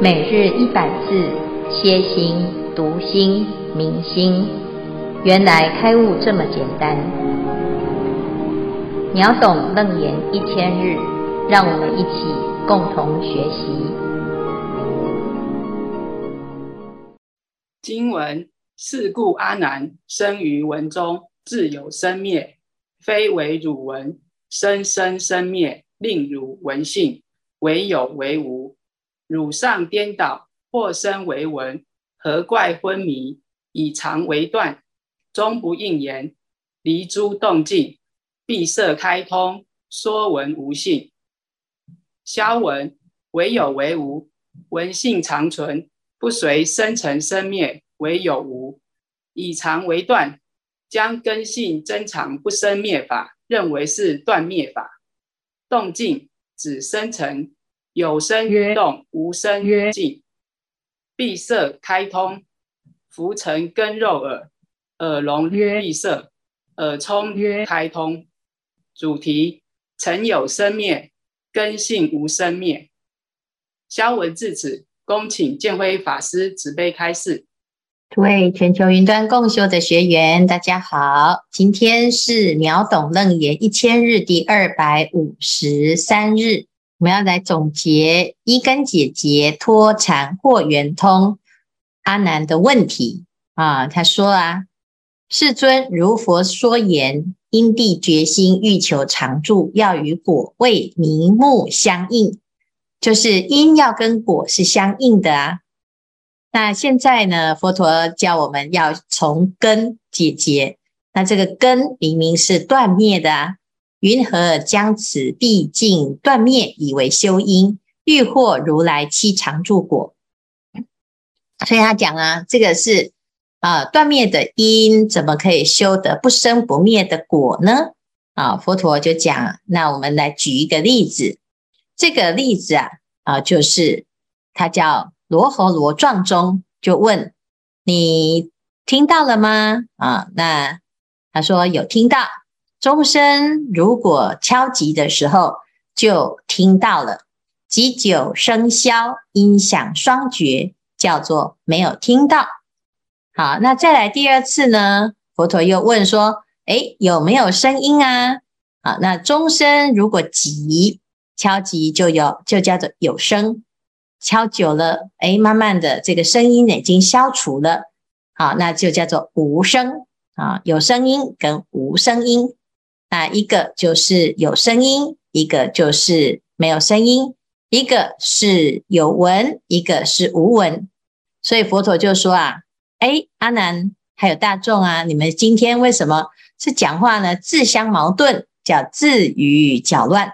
每日一百字，歇心、读心、明心，原来开悟这么简单。秒懂楞严一千日，让我们一起共同学习。经文：是故阿难生于文中，自有生灭，非为汝文，生生生灭，令汝闻信，为有为无。汝上颠倒，或生为文，何怪昏迷？以常为断，终不应言。离诸动静，闭塞开通，说文无信。消文，为有为无，闻性常存，不随生成生灭，为有无。以常为断，将根性真常不生灭法，认为是断灭法。动静指生成。有生动，无生静，闭塞开通，浮尘根肉耳，耳聋闭塞，耳聪开通。主题：曾有生灭，根性无生灭。消文至此，恭请建辉法师慈悲开示。诸位全球云端共修的学员，大家好，今天是秒懂楞严一千日第二百五十三日。我们要来总结一根解结脱缠或圆通阿难的问题啊，他说啊，世尊如佛说言，因地决心欲求常住，要与果位名目相应，就是因要跟果是相应的啊。那现在呢，佛陀教我们要从根解结，那这个根明明是断灭的啊。云何将此毕竟断灭以为修因，欲获如来七常住果？所以他讲啊，这个是啊断灭的因，怎么可以修得不生不灭的果呢？啊，佛陀就讲，那我们来举一个例子，这个例子啊啊，就是他叫罗睺罗状中，就问你听到了吗？啊，那他说有听到。钟声如果敲击的时候，就听到了；击久声消，音响双绝，叫做没有听到。好，那再来第二次呢？佛陀又问说：“诶，有没有声音啊？”好，那钟声如果急敲击，就有，就叫做有声；敲久了，诶，慢慢的这个声音已经消除了。好，那就叫做无声啊，有声音跟无声音。那一个就是有声音，一个就是没有声音，一个是有闻，一个是无闻。所以佛陀就说啊，哎，阿难还有大众啊，你们今天为什么是讲话呢？自相矛盾，叫自语搅乱。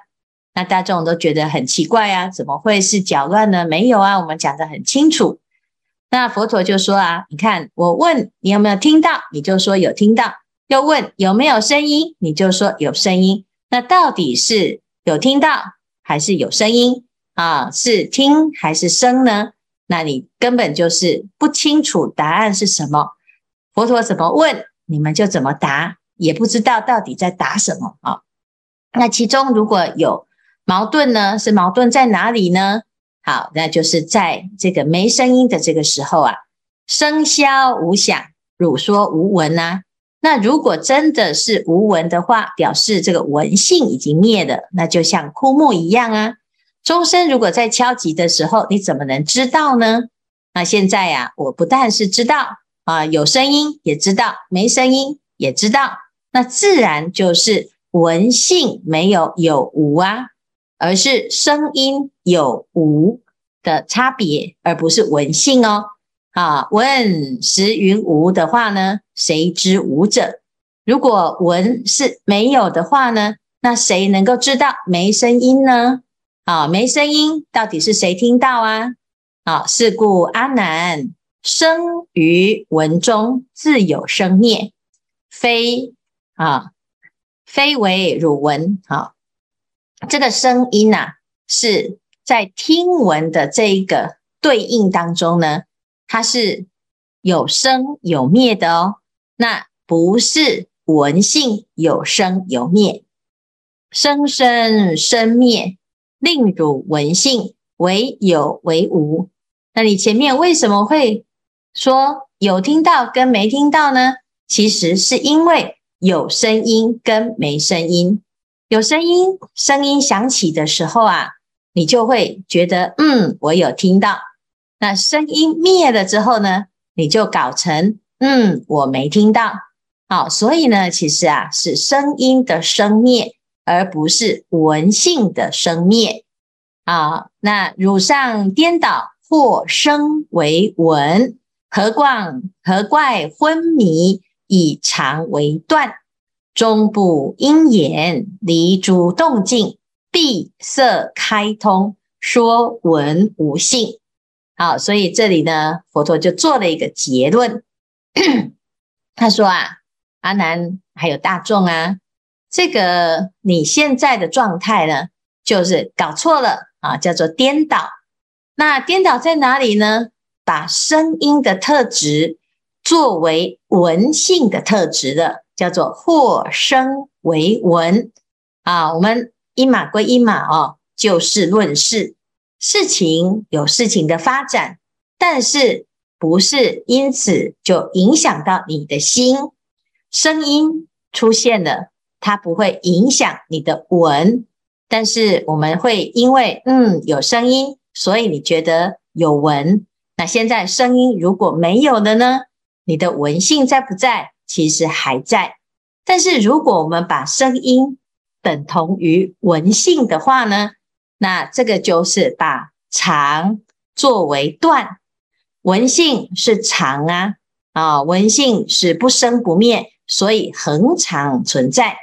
那大众都觉得很奇怪啊，怎么会是搅乱呢？没有啊，我们讲的很清楚。那佛陀就说啊，你看我问你有没有听到，你就说有听到。又问有没有声音，你就说有声音。那到底是有听到还是有声音啊？是听还是声呢？那你根本就是不清楚答案是什么。佛陀怎么问，你们就怎么答，也不知道到底在答什么啊。那其中如果有矛盾呢，是矛盾在哪里呢？好，那就是在这个没声音的这个时候啊，声消无响，汝说无闻啊。那如果真的是无闻的话，表示这个闻性已经灭了，那就像枯木一样啊。钟声如果在敲击的时候，你怎么能知道呢？那现在呀、我不但是知道啊，有声音也知道，没声音也知道，那自然就是闻性没有有无啊，而是声音有无的差别，而不是闻性哦。啊，闻实云无的话呢，谁知无者？如果闻是没有的话呢，那谁能够知道没声音呢？啊，没声音到底是谁听到啊？啊，是故阿难生于文中，自有生灭，非啊，非为汝闻。啊，这个声音呐、是在听闻的这一个对应当中呢。它是有生有灭的哦，那不是闻性有生有灭，生生生灭，令汝闻性为有为无，那你前面为什么会说有听到跟没听到呢？其实是因为有声音跟没声音。有声音，声音响起的时候啊，你就会觉得，嗯，我有听到。那声音灭了之后呢，你就搞成，嗯，我没听到。好，所以呢，其实啊，是声音的生灭，而不是闻性的生灭。啊，那汝上颠倒，或声为闻，何况何怪昏迷，以常为断，终不应言，离诸动静，闭塞开通，说闻无性。好，所以这里呢，佛陀就做了一个结论，他说啊，阿难还有大众啊，这个你现在的状态呢，就是搞错了。啊，叫做颠倒。那颠倒在哪里呢？把声音的特质作为闻性的特质的，叫做或声为闻。啊，我们一码归一码哦，就事论事，事情有事情的发展，但是不是因此就影响到你的心。声音出现了，它不会影响你的闻。但是我们会因为嗯有声音，所以你觉得有闻。那现在声音如果没有了呢？你的闻性在不在？其实还在。但是如果我们把声音等同于闻性的话呢？那这个就是把常作为断。文性是常啊啊，文性是不生不灭，所以恒常存在。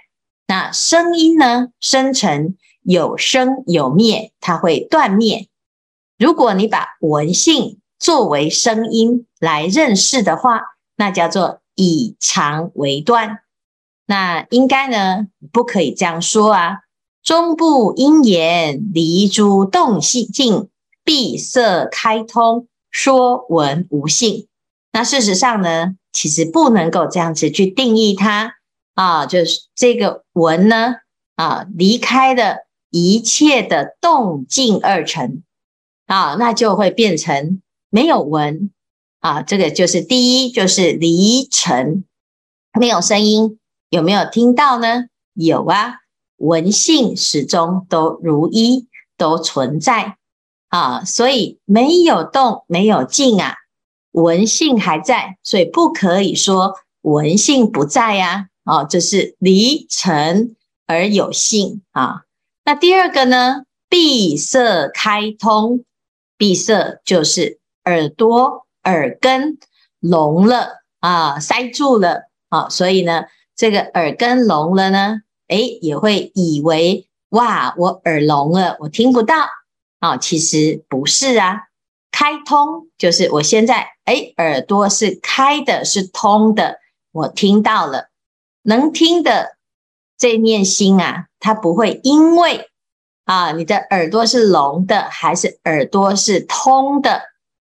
那声音呢？生成。有生有灭，它会断灭。如果你把文性作为声音来认识的话，那叫做以常为断。那应该呢，不可以这样说啊。终不应言，离诸动静，闭塞开通，说文无性。那事实上呢，其实不能够这样子去定义它啊，就是这个文呢啊，离开的。一切的动静二成啊，那就会变成没有闻啊。这个就是第一，就是离尘，没有声音，有没有听到呢？有啊，文性始终都如一，都存在啊。所以没有动，没有静啊，文性还在，所以不可以说文性不在呀。哦，这是离尘而有性啊。那第二个呢？闭塞开通，闭塞就是耳朵耳根聋了啊，塞住了啊，所以呢，这个耳根聋了呢，诶，也会以为哇，我耳聋了，我听不到啊，其实不是啊。开通就是我现在诶，耳朵是开的，是通的，我听到了，能听的。这念心啊，它不会因为啊，你的耳朵是聋的还是耳朵是通的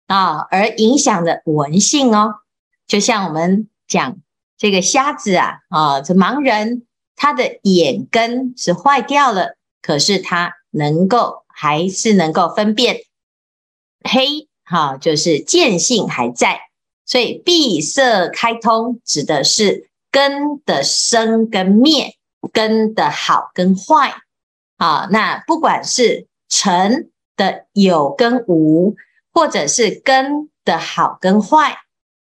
啊，而影响的闻性哦。就像我们讲这个瞎子啊，啊，这盲人他的眼根是坏掉了，可是他能够还是能够分辨黑，哈、啊，就是见性还在。所以闭塞开通指的是根的生跟灭。根的好跟坏，啊，那不管是尘的有跟无，或者是根的好跟坏，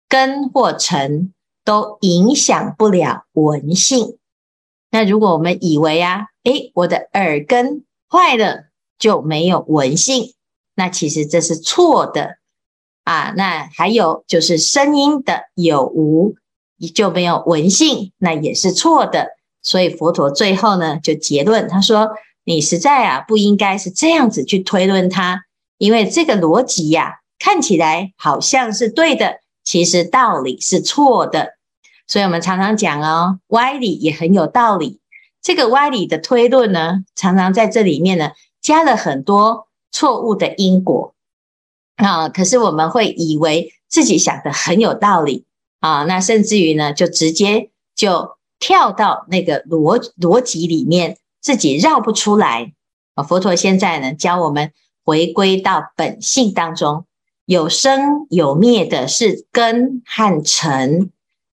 根或尘都影响不了闻性。那如果我们以为啊，诶，我的耳根坏了就没有闻性，那其实这是错的啊。那还有就是声音的有无就没有闻性，那也是错的。所以佛陀最后呢，就结论，他说：“你实在啊，不应该是这样子去推论它，因为这个逻辑呀、看起来好像是对的，其实道理是错的。所以我们常常讲哦，歪理也很有道理。这个歪理的推论呢，常常在这里面呢，加了很多错误的因果啊。可是我们会以为自己想的很有道理啊，那甚至于呢，就直接就。”跳到那个逻逻辑里面，自己绕不出来啊！佛陀现在呢，教我们回归到本性当中。有生有灭的是根和尘，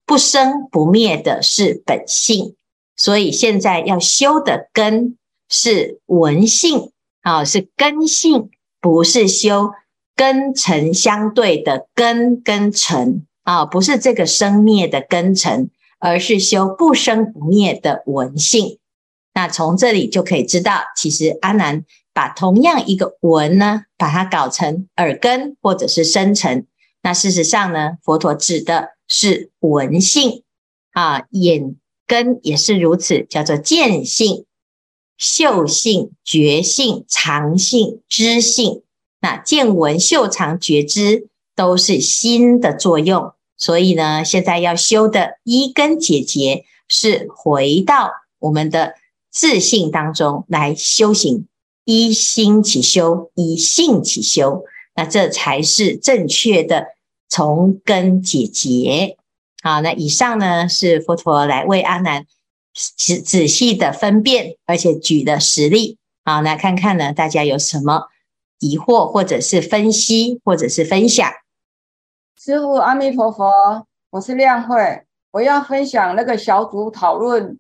不生不灭的是本性。所以现在要修的根是闻性啊，是根性，不是修根尘相对的根跟尘啊，不是这个生灭的根尘，而是修不生不灭的闻性。那从这里就可以知道，其实阿难把同样一个闻呢，把它搞成耳根或者是生尘。那事实上呢，佛陀指的是闻性啊，眼根也是如此，叫做见性、嗅性、觉性、常性、知性。那见闻嗅尝觉知都是心的作用，所以呢，现在要修的一根解结是回到我们的。自性当中来修行，一心起修，依性起修，那这才是正确的从根解结。好，那以上呢是佛陀来为阿难仔仔细的分辨，而且举的实例。好，来看看呢，大家有什么疑惑，或者是分析，或者是分享。师父阿弥陀佛，我是亮慧，我要分享那个小组讨论。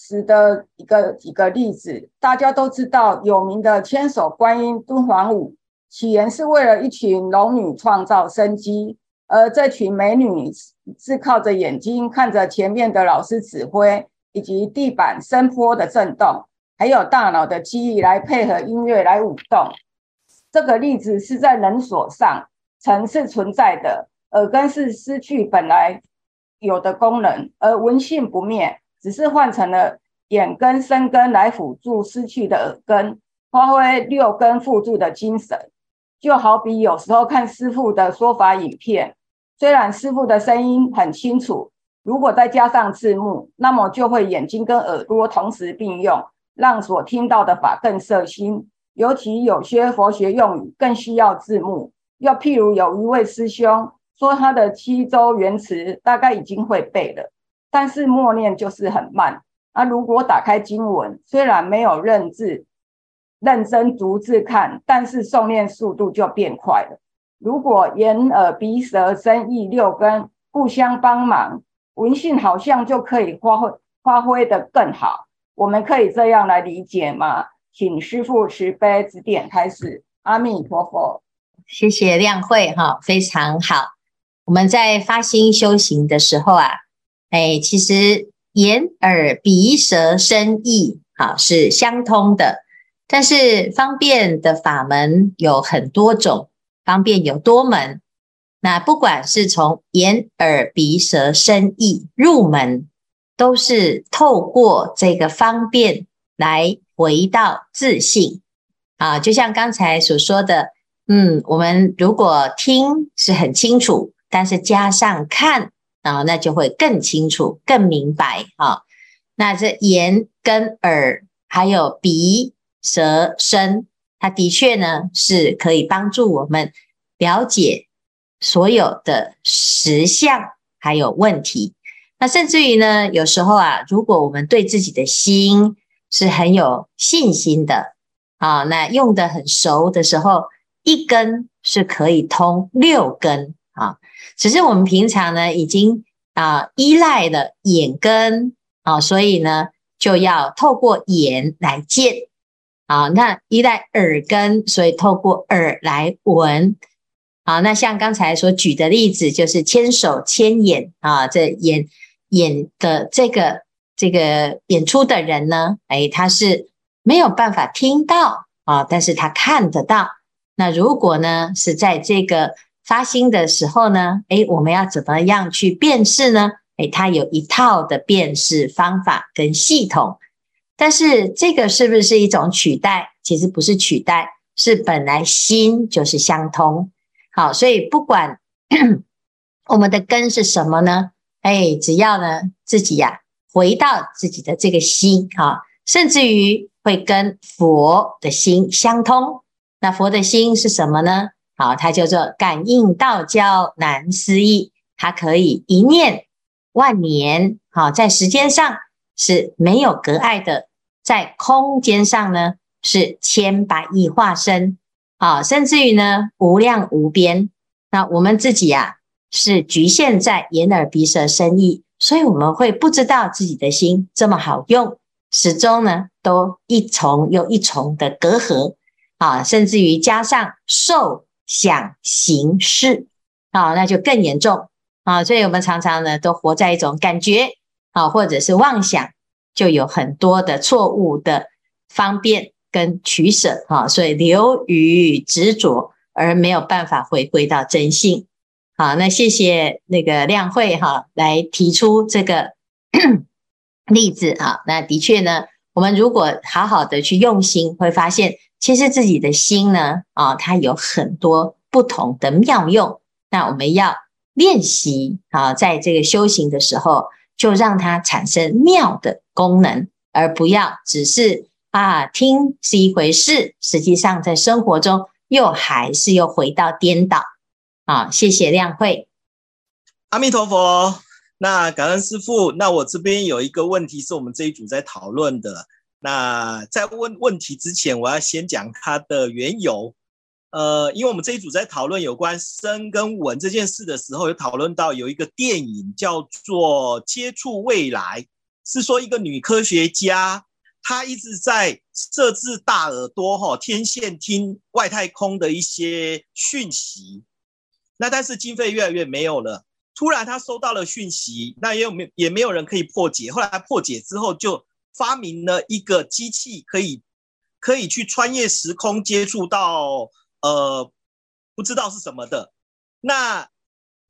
时的一个几个例子，大家都知道有名的千手观音敦煌舞，起源是为了一群龙女创造生机，而这群美女是靠着眼睛看着前面的老师指挥，以及地板声波的震动，还有大脑的记忆来配合音乐来舞动。这个例子是在人所上，尘是存在的，耳根是失去本来有的功能，而闻性不灭。只是换成了眼根、身根来辅助失去的耳根，发挥六根辅助的精神。就好比有时候看师父的说法影片，虽然师父的声音很清楚，如果再加上字幕，那么就会眼睛跟耳朵同时并用，让所听到的法更摄心。尤其有些佛学用语更需要字幕。又譬如有一位师兄说他的七周圆词大概已经会背了。但是默念就是很慢。那如果打开经文，虽然没有认字、认真逐字看，但是诵念速度就变快了。如果眼、耳、鼻、舌、身、意六根互相帮忙，闻性好像就可以发挥发挥得更好。我们可以这样来理解吗？请师父慈悲指点开始。阿弥陀佛。谢谢亮慧哈，非常好。我们在发心修行的时候啊。哎，其实眼、耳、鼻、舌、身、意，好是相通的。但是方便的法门有很多种，方便有多门。那不管是从眼、耳、鼻、舌、身、意入门，都是透过这个方便来回到自信。啊，就像刚才所说的，嗯，我们如果听是很清楚，但是加上看。啊，那就会更清楚、更明白啊。那这眼跟耳，还有鼻、舌、身，它的确呢是可以帮助我们了解所有的实相，还有问题。那甚至于呢，有时候啊，如果我们对自己的心是很有信心的啊，那用得很熟的时候，一根是可以通六根啊。只是我们平常呢，已经啊依赖了眼根啊，所以呢就要透过眼来见啊。那依赖耳根，所以透过耳来闻啊。那像刚才所举的例子，就是千手千眼啊，这演演的这个这个演出的人呢，哎，他是没有办法听到啊，但是他看得到。那如果呢是在这个发心的时候呢，诶，我们要怎么样去辨识呢？诶，它有一套的辨识方法跟系统，但是这个是不是一种取代？其实不是取代，是本来心就是相通。好，所以不管 我们的根是什么呢？诶，只要呢自己呀、回到自己的这个心啊，甚至于会跟佛的心相通。那佛的心是什么呢？好，它叫做感应道交难思议，它可以一念万年。好，在时间上是没有隔碍的，在空间上呢是千百亿化身。啊，甚至于呢无量无边。那我们自己啊是局限在眼耳鼻舌身意，所以我们会不知道自己的心这么好用，始终呢都一重又一重的隔阂啊，甚至于加上受想行识啊，那就更严重啊。所以我们常常呢都活在一种感觉啊，或者是妄想，就有很多的错误的方便。跟取舍哈，所以流于执着而没有办法回归到真性。好，那谢谢那个亮慧哈来提出这个 例子哈。那的确呢，我们如果好好的去用心，会发现其实自己的心呢啊，它有很多不同的妙用。那我们要练习啊，在这个修行的时候，就让它产生妙的功能，而不要只是。啊，听是一回事，实际上在生活中又还是又回到颠倒。啊，谢谢亮慧，阿弥陀佛。那感恩师父。那我这边有一个问题是我们这一组在讨论的。那在问问题之前，我要先讲它的缘由。呃，因为我们这一组在讨论有关声跟文这件事的时候，有讨论到有一个电影叫做《接触未来》，是说一个女科学家。她一直在设置大耳朵，哈，天线听外太空的一些讯息。那但是经费越来越没有了，突然他收到了讯息，那也有没也没有人可以破解。后来他破解之后，就发明了一个机器，可以可以去穿越时空，接触到呃不知道是什么的。那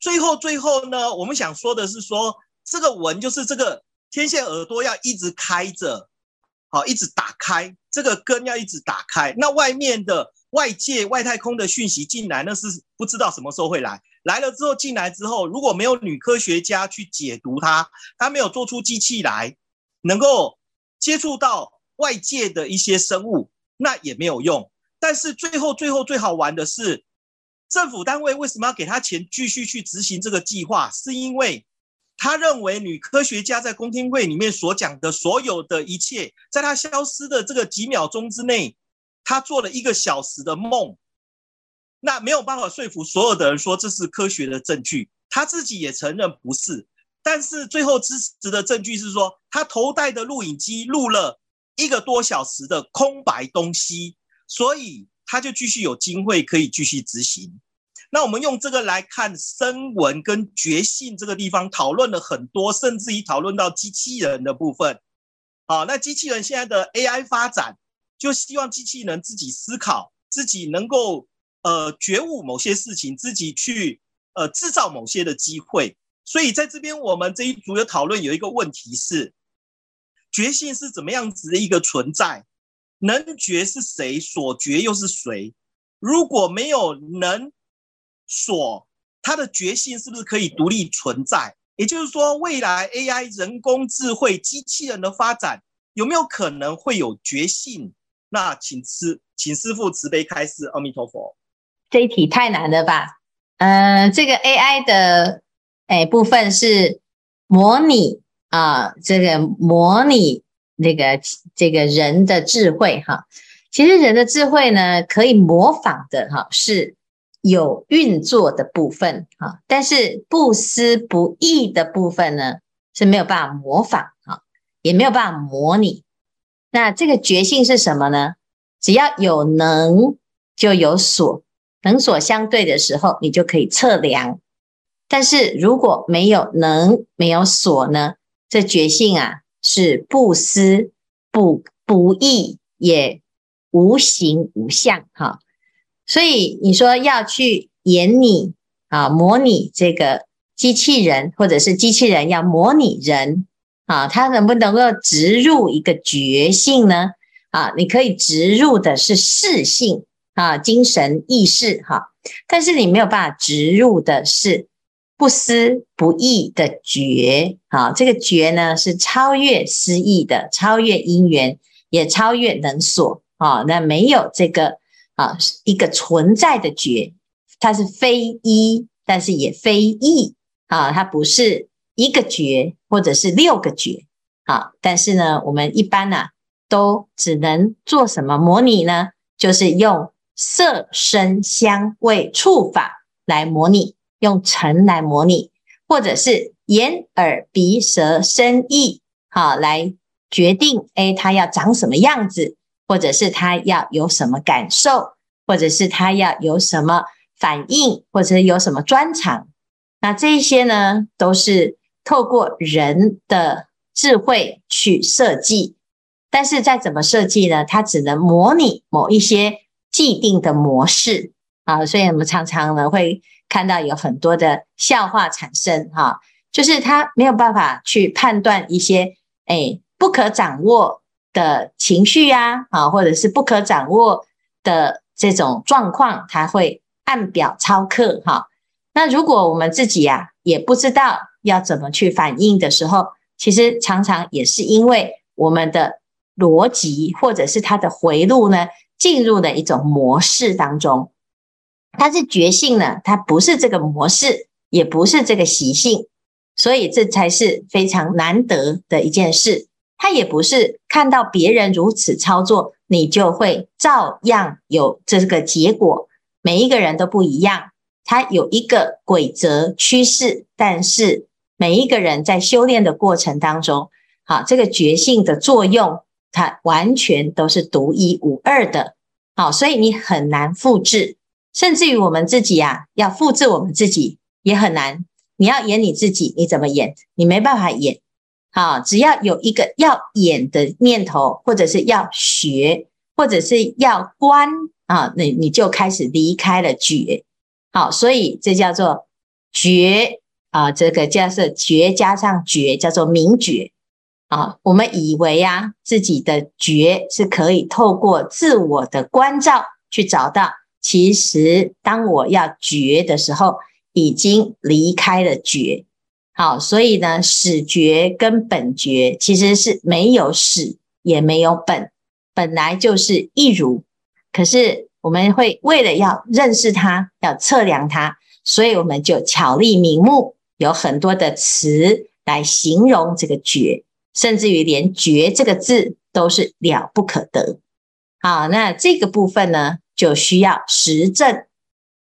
最后最后呢，我们想说的是说，这个闻就是这个天线耳朵要一直开着。好，一直打开这个根要一直打开。那外面的外界外太空的讯息进来，那是不知道什么时候会来。来了之后进来之后，如果没有女科学家去解读它，它没有做出机器来，能够接触到外界的一些生物，那也没有用。但是最后最后最好玩的是，政府单位为什么要给他钱继续去执行这个计划？是因为。他认为女科学家在公听会里面所讲的所有的一切，在他消失的这个几秒钟之内，他做了一个小时的梦，那没有办法说服所有的人说这是科学的证据。他自己也承认不是，但是最后支持的证据是说，他头戴的录影机录了一个多小时的空白东西，所以他就继续有机会可以继续执行。那我们用这个来看声纹跟觉性这个地方讨论了很多，甚至于讨论到机器人的部分。好，那机器人现在的 AI 发展，就希望机器人自己思考，自己能够呃觉悟某些事情，自己去呃制造某些的机会。所以在这边我们这一组的讨论有一个问题是：觉性是怎么样子的一个存在？能觉是谁？所觉又是谁？如果没有能。所它的觉性是不是可以独立存在？也就是说，未来 AI 人工智慧机器人的发展有没有可能会有觉性？那请师请师父慈悲开示。阿弥陀佛。这一题太难了吧？嗯、呃，这个 AI 的哎部分是模拟啊，这个模拟那个这个人的智慧哈。其实人的智慧呢，可以模仿的哈是。有运作的部分哈，但是不思不意的部分呢，是没有办法模仿哈，也没有办法模拟。那这个觉性是什么呢？只要有能就有所，能所相对的时候，你就可以测量。但是如果没有能没有所呢，这觉性啊是不思不不意也无形无相哈。所以你说要去演你啊，模拟这个机器人，或者是机器人要模拟人啊，它能不能够植入一个觉性呢？啊，你可以植入的是识性啊，精神意识哈，但是你没有办法植入的是不思不意的觉啊，这个觉呢是超越思意的，超越因缘，也超越能所啊，那没有这个。啊，一个存在的觉，它是非一，但是也非异啊，它不是一个觉，或者是六个觉啊。但是呢，我们一般呢、都只能做什么模拟呢？就是用色声香味触法来模拟，用尘来模拟，或者是眼耳鼻舌身意，好来决定，哎，他要长什么样子，或者是他要有什么感受，或者是他要有什么反应，或者是有什么专长。那这些呢，都是透过人的智慧去设计，但是再怎么设计呢？它只能模拟某一些既定的模式啊，所以我们常常呢会看到有很多的笑话产生哈、就是他没有办法去判断一些诶不可掌握的情绪呀啊，或者是不可掌握的这种状况，他会按表操课哈。那如果我们自己呀、啊、也不知道要怎么去反应的时候，其实常常也是因为我们的逻辑或者是它的回路呢进入了一种模式当中。它是觉性呢，它不是这个模式，也不是这个习性，所以这才是非常难得的一件事。它也不是看到别人如此操作，你就会照样有这个结果。每一个人都不一样。它有一个规则趋势，但是每一个人在修炼的过程当中，好，这个觉性的作用，它完全都是独一无二的，好，所以你很难复制，甚至于我们自己啊，要复制我们自己也很难。你要演你自己，你怎么演？你没办法演，好，只要有一个要演的念头，或者是要学，或者是要观啊，那你就开始离开了觉。好，所以这叫做觉啊，这个叫做觉加上觉，叫做明觉啊。我们以为啊，自己的觉是可以透过自我的关照去找到，其实当我要觉的时候，已经离开了觉。好，所以呢，始觉跟本觉其实是没有始，也没有本，本来就是一如。可是。我们会为了要认识它，要测量它，所以我们就巧立名目，有很多的词来形容这个觉，甚至于连“觉”这个字都是了不可得。好，那这个部分呢，就需要实证。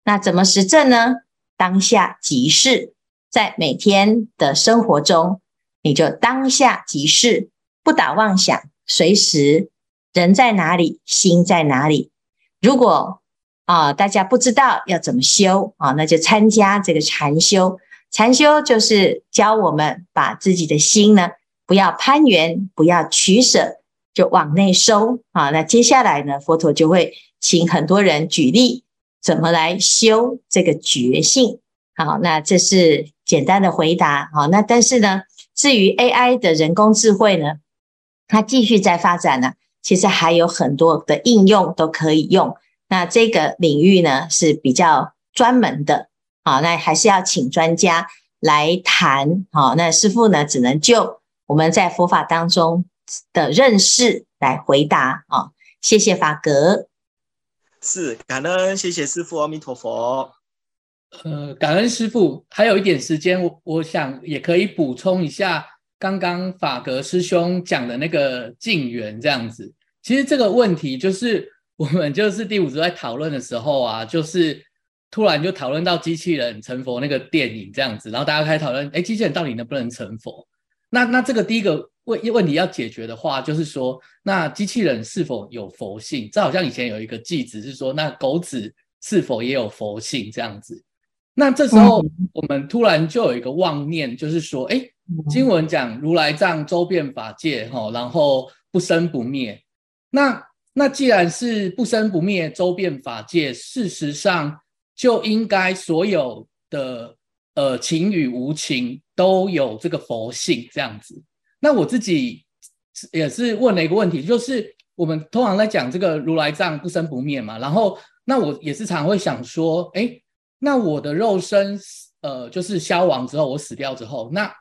那怎么实证呢？当下即是，在每天的生活中，你就当下即是，不打妄想，随时人在哪里，心在哪里。如果啊，大家不知道要怎么修啊，那就参加这个禅修。禅修就是教我们把自己的心呢，不要攀缘，不要取舍，就往内收啊。那接下来呢，佛陀就会请很多人举例怎么来修这个觉性。好，那这是简单的回答。好，那但是呢，至于 AI 的人工智慧呢，它继续在发展呢。其实还有很多的应用都可以用，那这个领域呢是比较专门的，好，那还是要请专家来谈，好，那师父呢只能就我们在佛法当中的认识来回答，啊，谢谢法格，是感恩，谢谢师父，阿弥陀佛，呃，感恩师父，还有一点时间，我我想也可以补充一下刚刚法格师兄讲的那个净缘这样子。其实这个问题就是我们就是第五组在讨论的时候啊，就是突然就讨论到机器人成佛那个电影这样子，然后大家开始讨论，哎，机器人到底能不能成佛？那那这个第一个问问题要解决的话，就是说，那机器人是否有佛性？这好像以前有一个句子是说，那狗子是否也有佛性这样子？那这时候我们突然就有一个妄念，就是说，哎，经文讲如来藏周遍法界，哈，然后不生不灭。那那既然是不生不灭、周遍法界，事实上就应该所有的呃情与无情都有这个佛性这样子。那我自己也是问了一个问题，就是我们通常在讲这个如来藏不生不灭嘛，然后那我也是常会想说，诶，那我的肉身呃就是消亡之后，我死掉之后，那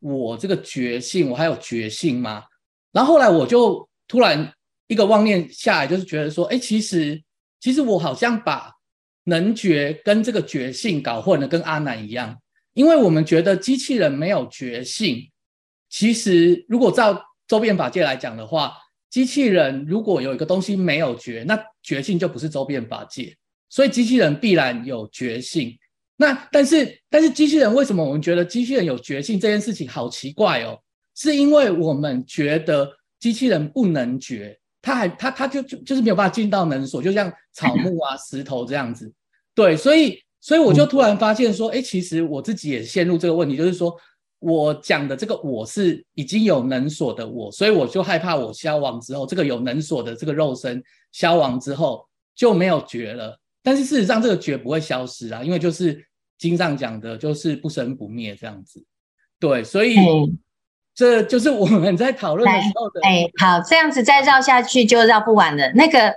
我这个觉性我还有觉性吗？然后后来我就突然。一个妄念下来，就是觉得说，哎，其实其实我好像把能觉跟这个觉性搞混了，跟阿难一样。因为我们觉得机器人没有觉性，其实如果照周遍法界来讲的话，机器人如果有一个东西没有觉，那觉性就不是周边法界，所以机器人必然有觉性。那但是但是机器人为什么我们觉得机器人有觉性这件事情好奇怪哦？是因为我们觉得机器人不能觉，它还它它就就就是没有办法进到能所，就像草木啊石头这样子。对，所以所以我就突然发现说，哎，其实我自己也陷入这个问题，就是说。我讲的这个我是已经有能所的我，所以我就害怕我消亡之后，这个有能所的这个肉身消亡之后就没有觉了。但是事实上，这个觉不会消失啊，因为就是经上讲的，就是不生不灭这样子。对，所以、嗯、这就是我们在讨论的时候的。哎，好，这样子再绕下去就绕不完了。那个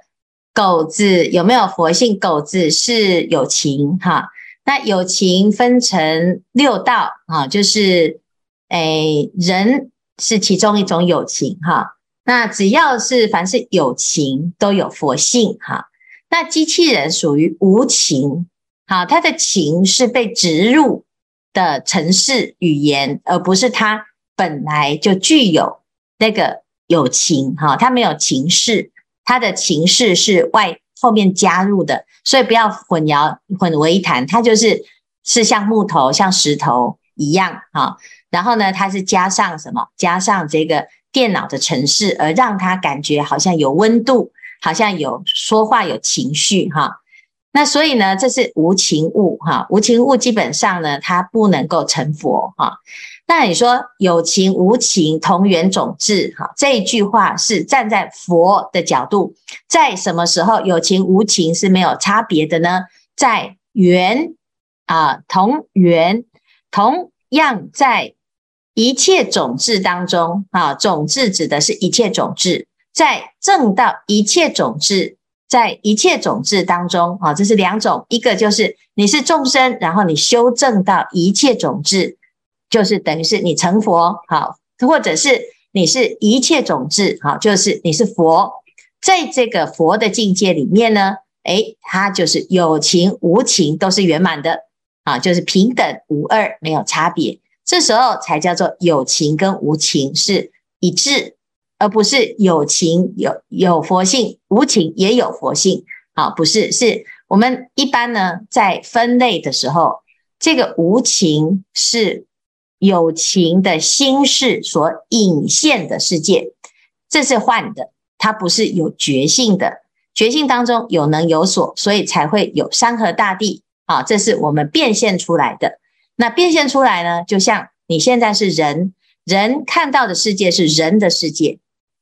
狗子有没有佛性？狗子是有情哈。那有情分成六道啊，就是，诶，人是其中一种有情哈。那只要是凡是有情，都有佛性哈。那机器人属于无情，好，它的情是被植入的城市语言，而不是它本来就具有那个有情哈。它没有情势，它的情势是外。后面加入的，所以不要混淆混为一谈。它就是是像木头、像石头一样啊。然后呢，它是加上什么？加上这个电脑的程式，而让它感觉好像有温度，好像有说话、有情绪哈。那所以呢，这是无情物哈。无情物基本上呢，它不能够成佛哈。那你说有情无情同源种质，哈，这一句话是站在佛的角度，在什么时候有情无情是没有差别的呢？在缘啊，同缘同样在一切种质当中啊，种质指的是一切种质，在正到一切种质，在一切种质当中啊，这是两种，一个就是你是众生，然后你修正到一切种质。就是等于是你成佛，好，或者是你是一切种子，好，就是你是佛，在这个佛的境界里面呢，诶，它就是有情无情都是圆满的，啊，就是平等无二，没有差别，这时候才叫做有情跟无情是一致，而不是有情有有佛性，无情也有佛性，啊，不是，是我们一般呢在分类的时候，这个无情是。有情的心事所引现的世界，这是幻的，它不是有觉性的。觉性当中有能有所，所以才会有山河大地啊，这是我们变现出来的。那变现出来呢，就像你现在是人，人看到的世界是人的世界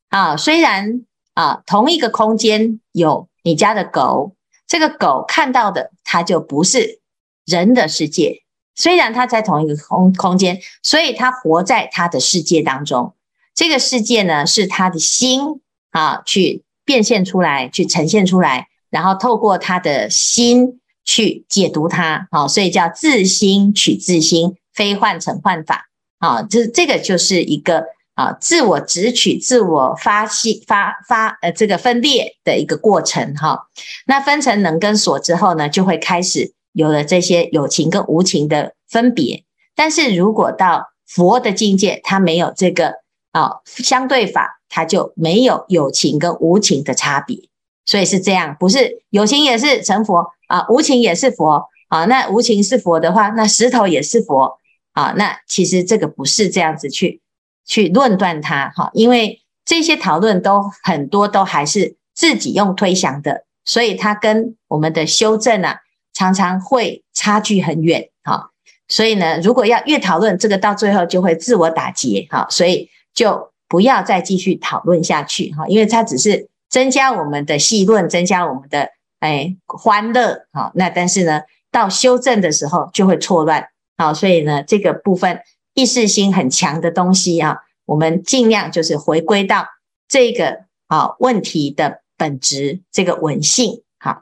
啊。虽然啊，同一个空间有你家的狗，这个狗看到的它就不是人的世界。虽然他在同一个空空间，所以他活在他的世界当中。这个世界呢，是他的心啊，去变现出来，去呈现出来，然后透过他的心去解读它。好，所以叫自心取自心，非幻成幻法。啊，这这个就是一个啊，自我执取、自我发心发发呃这个分裂的一个过程。哈，那分成能跟所之后呢，就会开始。有了这些有情跟无情的分别，但是如果到佛的境界，它没有这个啊相对法，它就没有有情跟无情的差别。所以是这样，不是有情也是成佛啊，无情也是佛啊。那无情是佛的话，那石头也是佛啊。那其实这个不是这样子去去论断它哈，因为这些讨论都很多都还是自己用推想的，所以它跟我们的修正啊。常常会差距很远，哈，所以呢，如果要越讨论这个，到最后就会自我打结，哈，所以就不要再继续讨论下去，哈，因为它只是增加我们的戏论，增加我们的哎欢乐，哈，那但是呢，到修正的时候就会错乱，好，所以呢，这个部分意识心很强的东西啊，我们尽量就是回归到这个啊问题的本质，这个稳性，好。